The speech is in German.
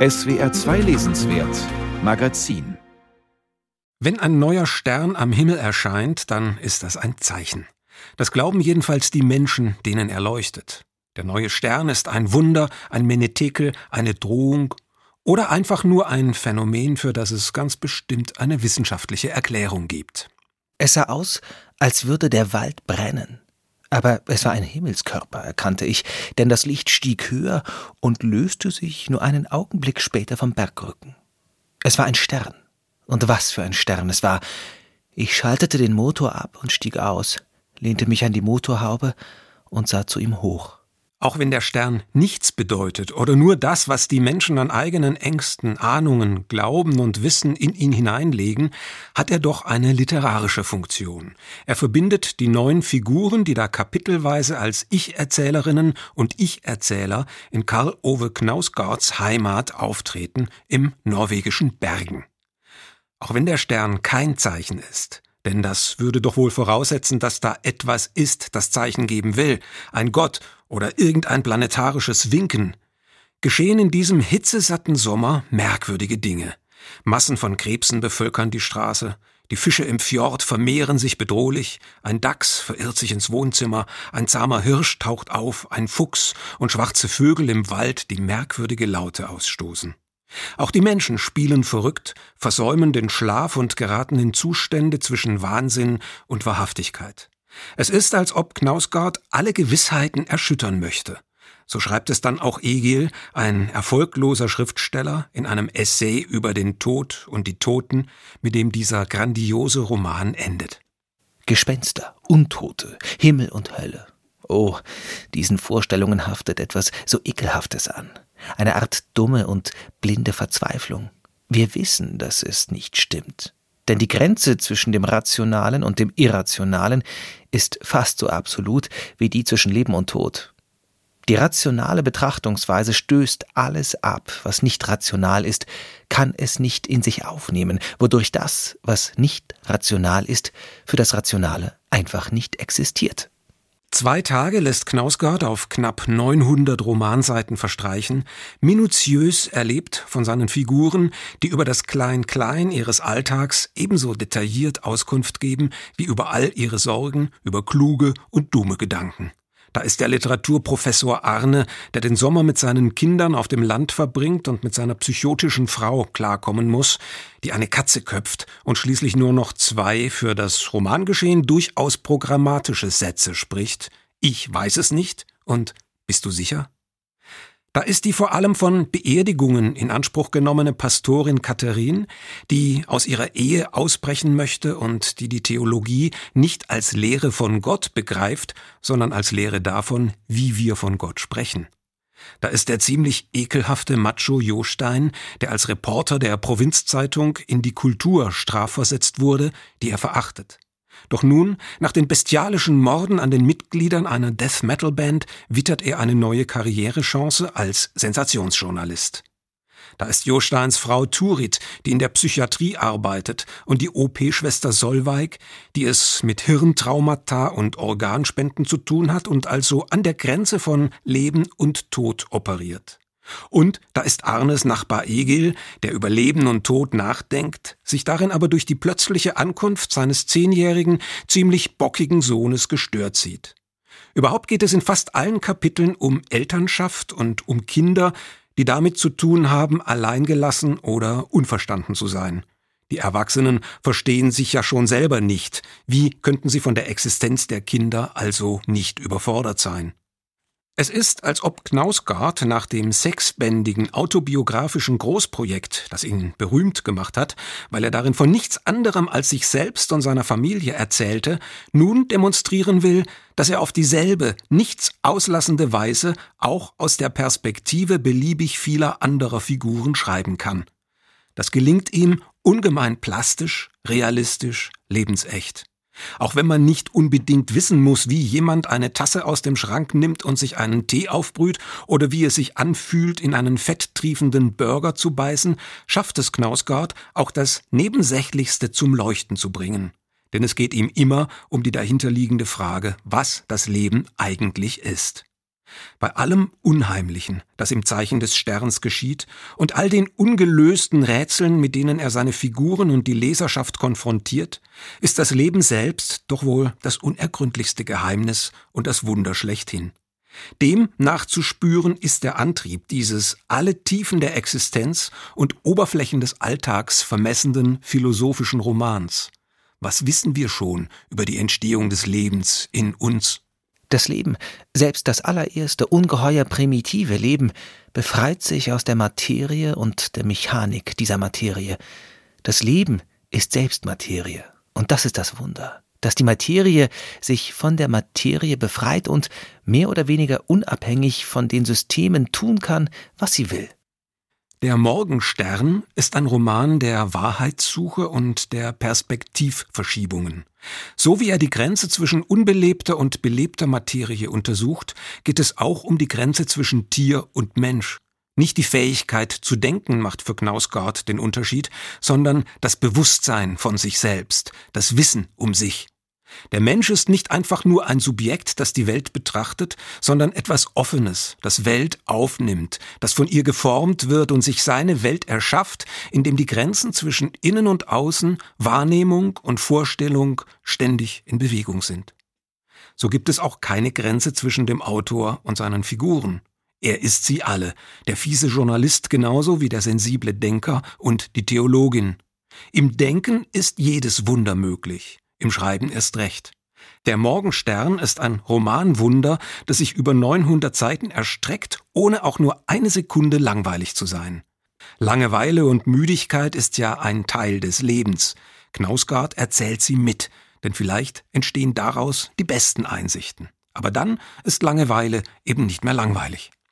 SWR 2 Lesenswert Magazin Wenn ein neuer Stern am Himmel erscheint, dann ist das ein Zeichen. Das glauben jedenfalls die Menschen, denen er leuchtet. Der neue Stern ist ein Wunder, ein Menetekel, eine Drohung oder einfach nur ein Phänomen, für das es ganz bestimmt eine wissenschaftliche Erklärung gibt. Es sah aus, als würde der Wald brennen. Aber es war ein Himmelskörper, erkannte ich, denn das Licht stieg höher und löste sich nur einen Augenblick später vom Bergrücken. Es war ein Stern. Und was für ein Stern es war. Ich schaltete den Motor ab und stieg aus, lehnte mich an die Motorhaube und sah zu ihm hoch. Auch wenn der Stern nichts bedeutet oder nur das, was die Menschen an eigenen Ängsten, Ahnungen, Glauben und Wissen in ihn hineinlegen, hat er doch eine literarische Funktion. Er verbindet die neun Figuren, die da kapitelweise als Ich-Erzählerinnen und Ich-Erzähler in Karl Ove Knausgards Heimat auftreten im norwegischen Bergen. Auch wenn der Stern kein Zeichen ist, denn das würde doch wohl voraussetzen, dass da etwas ist, das Zeichen geben will, ein Gott oder irgendein planetarisches Winken. Geschehen in diesem hitzesatten Sommer merkwürdige Dinge. Massen von Krebsen bevölkern die Straße, die Fische im Fjord vermehren sich bedrohlich, ein Dachs verirrt sich ins Wohnzimmer, ein zahmer Hirsch taucht auf, ein Fuchs und schwarze Vögel im Wald, die merkwürdige Laute ausstoßen. Auch die Menschen spielen verrückt, versäumen den Schlaf und geraten in Zustände zwischen Wahnsinn und Wahrhaftigkeit. Es ist, als ob Knausgard alle Gewissheiten erschüttern möchte. So schreibt es dann auch Egil, ein erfolgloser Schriftsteller, in einem Essay über den Tod und die Toten, mit dem dieser grandiose Roman endet. Gespenster, Untote, Himmel und Hölle. Oh, diesen Vorstellungen haftet etwas so Ekelhaftes an eine Art dumme und blinde Verzweiflung. Wir wissen, dass es nicht stimmt. Denn die Grenze zwischen dem Rationalen und dem Irrationalen ist fast so absolut wie die zwischen Leben und Tod. Die rationale Betrachtungsweise stößt alles ab, was nicht rational ist, kann es nicht in sich aufnehmen, wodurch das, was nicht rational ist, für das Rationale einfach nicht existiert. Zwei Tage lässt Knausgard auf knapp 900 Romanseiten verstreichen, minutiös erlebt von seinen Figuren, die über das Klein-Klein ihres Alltags ebenso detailliert Auskunft geben wie über all ihre Sorgen, über kluge und dumme Gedanken. Da ist der Literaturprofessor Arne, der den Sommer mit seinen Kindern auf dem Land verbringt und mit seiner psychotischen Frau klarkommen muss, die eine Katze köpft und schließlich nur noch zwei für das Romangeschehen durchaus programmatische Sätze spricht. Ich weiß es nicht und bist du sicher? Da ist die vor allem von Beerdigungen in Anspruch genommene Pastorin Katharin, die aus ihrer Ehe ausbrechen möchte und die die Theologie nicht als Lehre von Gott begreift, sondern als Lehre davon, wie wir von Gott sprechen. Da ist der ziemlich ekelhafte Macho Jostein, der als Reporter der Provinzzeitung in die Kultur strafversetzt wurde, die er verachtet. Doch nun, nach den bestialischen Morden an den Mitgliedern einer Death Metal Band, wittert er eine neue Karrierechance als Sensationsjournalist. Da ist Josteins Frau Turit, die in der Psychiatrie arbeitet, und die OP-Schwester Solveig, die es mit Hirntraumata und Organspenden zu tun hat und also an der Grenze von Leben und Tod operiert. Und da ist Arnes Nachbar Egil, der über Leben und Tod nachdenkt, sich darin aber durch die plötzliche Ankunft seines zehnjährigen, ziemlich bockigen Sohnes gestört sieht. Überhaupt geht es in fast allen Kapiteln um Elternschaft und um Kinder, die damit zu tun haben, alleingelassen oder unverstanden zu sein. Die Erwachsenen verstehen sich ja schon selber nicht. Wie könnten sie von der Existenz der Kinder also nicht überfordert sein? Es ist, als ob Knausgard nach dem sechsbändigen autobiografischen Großprojekt, das ihn berühmt gemacht hat, weil er darin von nichts anderem als sich selbst und seiner Familie erzählte, nun demonstrieren will, dass er auf dieselbe, nichts auslassende Weise auch aus der Perspektive beliebig vieler anderer Figuren schreiben kann. Das gelingt ihm ungemein plastisch, realistisch, lebensecht. Auch wenn man nicht unbedingt wissen muss, wie jemand eine Tasse aus dem Schrank nimmt und sich einen Tee aufbrüht oder wie es sich anfühlt, in einen fetttriefenden Burger zu beißen, schafft es Knausgard, auch das Nebensächlichste zum Leuchten zu bringen. Denn es geht ihm immer um die dahinterliegende Frage, was das Leben eigentlich ist. Bei allem Unheimlichen, das im Zeichen des Sterns geschieht, und all den ungelösten Rätseln, mit denen er seine Figuren und die Leserschaft konfrontiert, ist das Leben selbst doch wohl das unergründlichste Geheimnis und das Wunder schlechthin. Dem nachzuspüren ist der Antrieb dieses alle Tiefen der Existenz und Oberflächen des Alltags vermessenden philosophischen Romans. Was wissen wir schon über die Entstehung des Lebens in uns? Das Leben, selbst das allererste, ungeheuer primitive Leben, befreit sich aus der Materie und der Mechanik dieser Materie. Das Leben ist selbst Materie. Und das ist das Wunder, dass die Materie sich von der Materie befreit und mehr oder weniger unabhängig von den Systemen tun kann, was sie will. Der Morgenstern ist ein Roman der Wahrheitssuche und der Perspektivverschiebungen. So wie er die Grenze zwischen unbelebter und belebter Materie untersucht, geht es auch um die Grenze zwischen Tier und Mensch. Nicht die Fähigkeit zu denken macht für Knausgard den Unterschied, sondern das Bewusstsein von sich selbst, das Wissen um sich. Der Mensch ist nicht einfach nur ein Subjekt, das die Welt betrachtet, sondern etwas Offenes, das Welt aufnimmt, das von ihr geformt wird und sich seine Welt erschafft, in dem die Grenzen zwischen Innen und Außen, Wahrnehmung und Vorstellung ständig in Bewegung sind. So gibt es auch keine Grenze zwischen dem Autor und seinen Figuren. Er ist sie alle, der fiese Journalist genauso wie der sensible Denker und die Theologin. Im Denken ist jedes Wunder möglich im Schreiben erst recht. Der Morgenstern ist ein Romanwunder, das sich über 900 Seiten erstreckt, ohne auch nur eine Sekunde langweilig zu sein. Langeweile und Müdigkeit ist ja ein Teil des Lebens. Knausgard erzählt sie mit, denn vielleicht entstehen daraus die besten Einsichten. Aber dann ist Langeweile eben nicht mehr langweilig.